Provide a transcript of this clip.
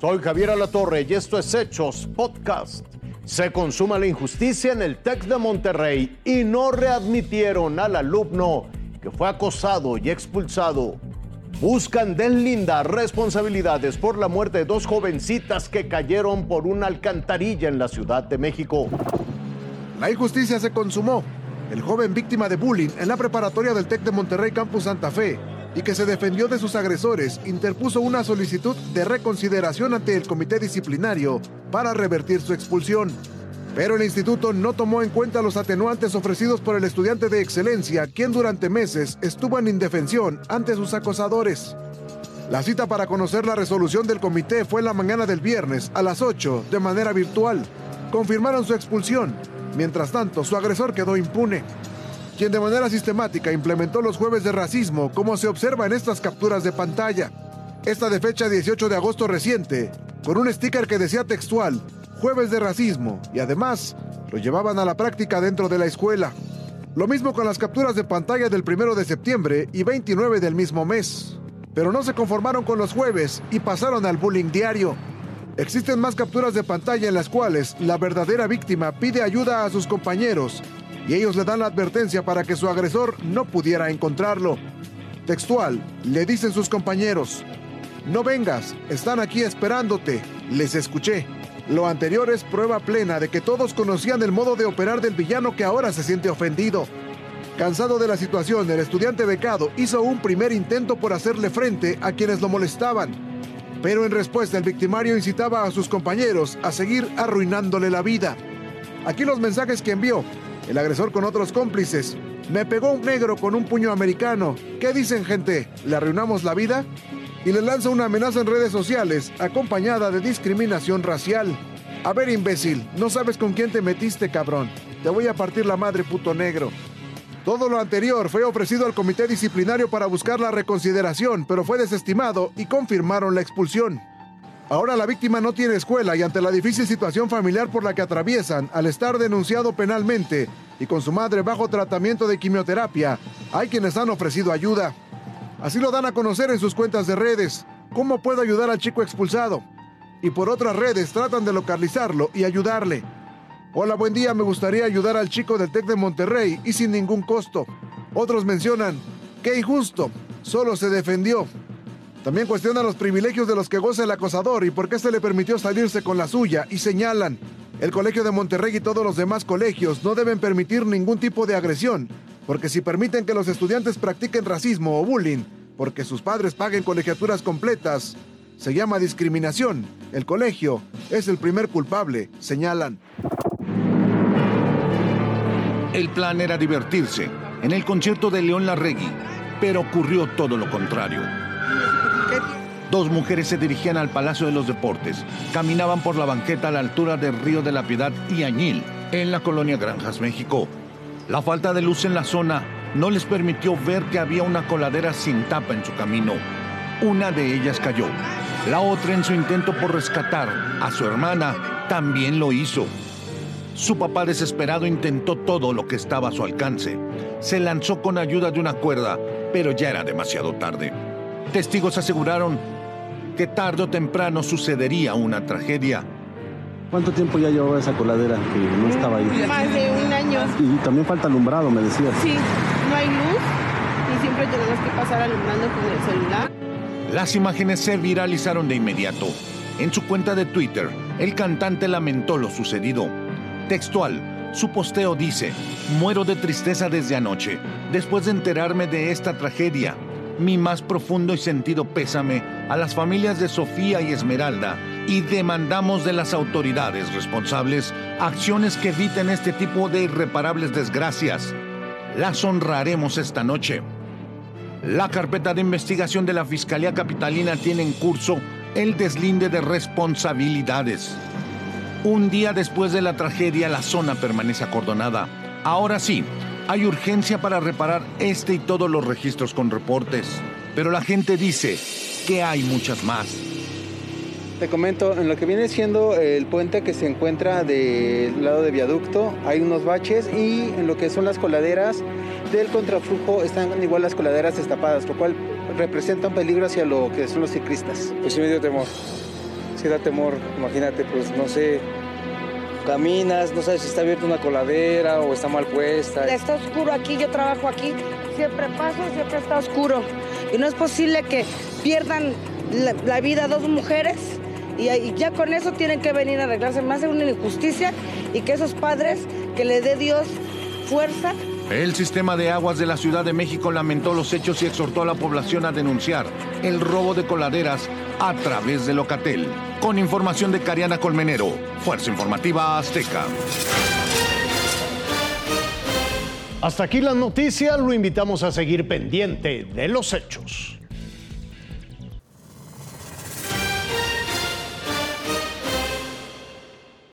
Soy Javier Alatorre y esto es Hechos Podcast. Se consuma la injusticia en el TEC de Monterrey y no readmitieron al alumno que fue acosado y expulsado. Buscan deslindar responsabilidades por la muerte de dos jovencitas que cayeron por una alcantarilla en la Ciudad de México. La injusticia se consumó. El joven víctima de bullying en la preparatoria del TEC de Monterrey Campus Santa Fe y que se defendió de sus agresores, interpuso una solicitud de reconsideración ante el comité disciplinario para revertir su expulsión. Pero el instituto no tomó en cuenta los atenuantes ofrecidos por el estudiante de excelencia, quien durante meses estuvo en indefensión ante sus acosadores. La cita para conocer la resolución del comité fue la mañana del viernes a las 8 de manera virtual. Confirmaron su expulsión. Mientras tanto, su agresor quedó impune quien de manera sistemática implementó los jueves de racismo, como se observa en estas capturas de pantalla. Esta de fecha 18 de agosto reciente, con un sticker que decía textual, jueves de racismo, y además lo llevaban a la práctica dentro de la escuela. Lo mismo con las capturas de pantalla del 1 de septiembre y 29 del mismo mes. Pero no se conformaron con los jueves y pasaron al bullying diario. Existen más capturas de pantalla en las cuales la verdadera víctima pide ayuda a sus compañeros y ellos le dan la advertencia para que su agresor no pudiera encontrarlo. Textual, le dicen sus compañeros, no vengas, están aquí esperándote, les escuché. Lo anterior es prueba plena de que todos conocían el modo de operar del villano que ahora se siente ofendido. Cansado de la situación, el estudiante becado hizo un primer intento por hacerle frente a quienes lo molestaban. Pero en respuesta el victimario incitaba a sus compañeros a seguir arruinándole la vida. Aquí los mensajes que envió el agresor con otros cómplices. Me pegó un negro con un puño americano. ¿Qué dicen, gente? ¿Le arruinamos la vida? Y le lanza una amenaza en redes sociales, acompañada de discriminación racial. A ver, imbécil, no sabes con quién te metiste, cabrón. Te voy a partir la madre, puto negro. Todo lo anterior fue ofrecido al comité disciplinario para buscar la reconsideración, pero fue desestimado y confirmaron la expulsión. Ahora la víctima no tiene escuela y ante la difícil situación familiar por la que atraviesan, al estar denunciado penalmente y con su madre bajo tratamiento de quimioterapia, hay quienes han ofrecido ayuda. Así lo dan a conocer en sus cuentas de redes. ¿Cómo puedo ayudar al chico expulsado? Y por otras redes tratan de localizarlo y ayudarle. Hola, buen día, me gustaría ayudar al chico del TEC de Monterrey y sin ningún costo. Otros mencionan, qué injusto, solo se defendió. También cuestionan los privilegios de los que goza el acosador y por qué se le permitió salirse con la suya y señalan, el Colegio de Monterrey y todos los demás colegios no deben permitir ningún tipo de agresión, porque si permiten que los estudiantes practiquen racismo o bullying, porque sus padres paguen colegiaturas completas, se llama discriminación. El colegio es el primer culpable, señalan. El plan era divertirse en el concierto de León Larregui, pero ocurrió todo lo contrario. Dos mujeres se dirigían al Palacio de los Deportes. Caminaban por la banqueta a la altura del Río de la Piedad y Añil, en la colonia Granjas, México. La falta de luz en la zona no les permitió ver que había una coladera sin tapa en su camino. Una de ellas cayó. La otra, en su intento por rescatar a su hermana, también lo hizo. Su papá desesperado intentó todo lo que estaba a su alcance. Se lanzó con ayuda de una cuerda, pero ya era demasiado tarde. Testigos aseguraron que tarde o temprano sucedería una tragedia. ¿Cuánto tiempo ya llevaba esa coladera que no estaba ahí? Más de un año. Y también falta alumbrado, me decías. Sí, no hay luz y siempre tenemos que pasar alumbrando con el celular. Las imágenes se viralizaron de inmediato. En su cuenta de Twitter, el cantante lamentó lo sucedido. Textual, su posteo dice, muero de tristeza desde anoche, después de enterarme de esta tragedia mi más profundo y sentido pésame a las familias de Sofía y Esmeralda y demandamos de las autoridades responsables acciones que eviten este tipo de irreparables desgracias. Las honraremos esta noche. La carpeta de investigación de la Fiscalía Capitalina tiene en curso el deslinde de responsabilidades. Un día después de la tragedia, la zona permanece acordonada. Ahora sí, hay urgencia para reparar este y todos los registros con reportes, pero la gente dice que hay muchas más. Te comento, en lo que viene siendo el puente que se encuentra del lado de viaducto, hay unos baches y en lo que son las coladeras del contraflujo están igual las coladeras destapadas, lo cual representa un peligro hacia lo que son los ciclistas. Pues sí me dio temor. sí da temor, imagínate, pues no sé, caminas, no sabes si está abierta una coladera o está mal puesta. Está oscuro aquí, yo trabajo aquí, siempre paso, siempre está oscuro. Y no es posible que pierdan la, vida dos mujeres y, y ya con eso tienen que venir a arreglarse. Más de una injusticia y que esos padres, que le dé Dios fuerza El sistema de aguas de la Ciudad de México lamentó los hechos y exhortó a la población a denunciar el robo de coladeras a través de Locatel. Con información de Cariana Colmenero, Fuerza Informativa Azteca. Hasta aquí las noticias, lo invitamos a seguir pendiente de los hechos.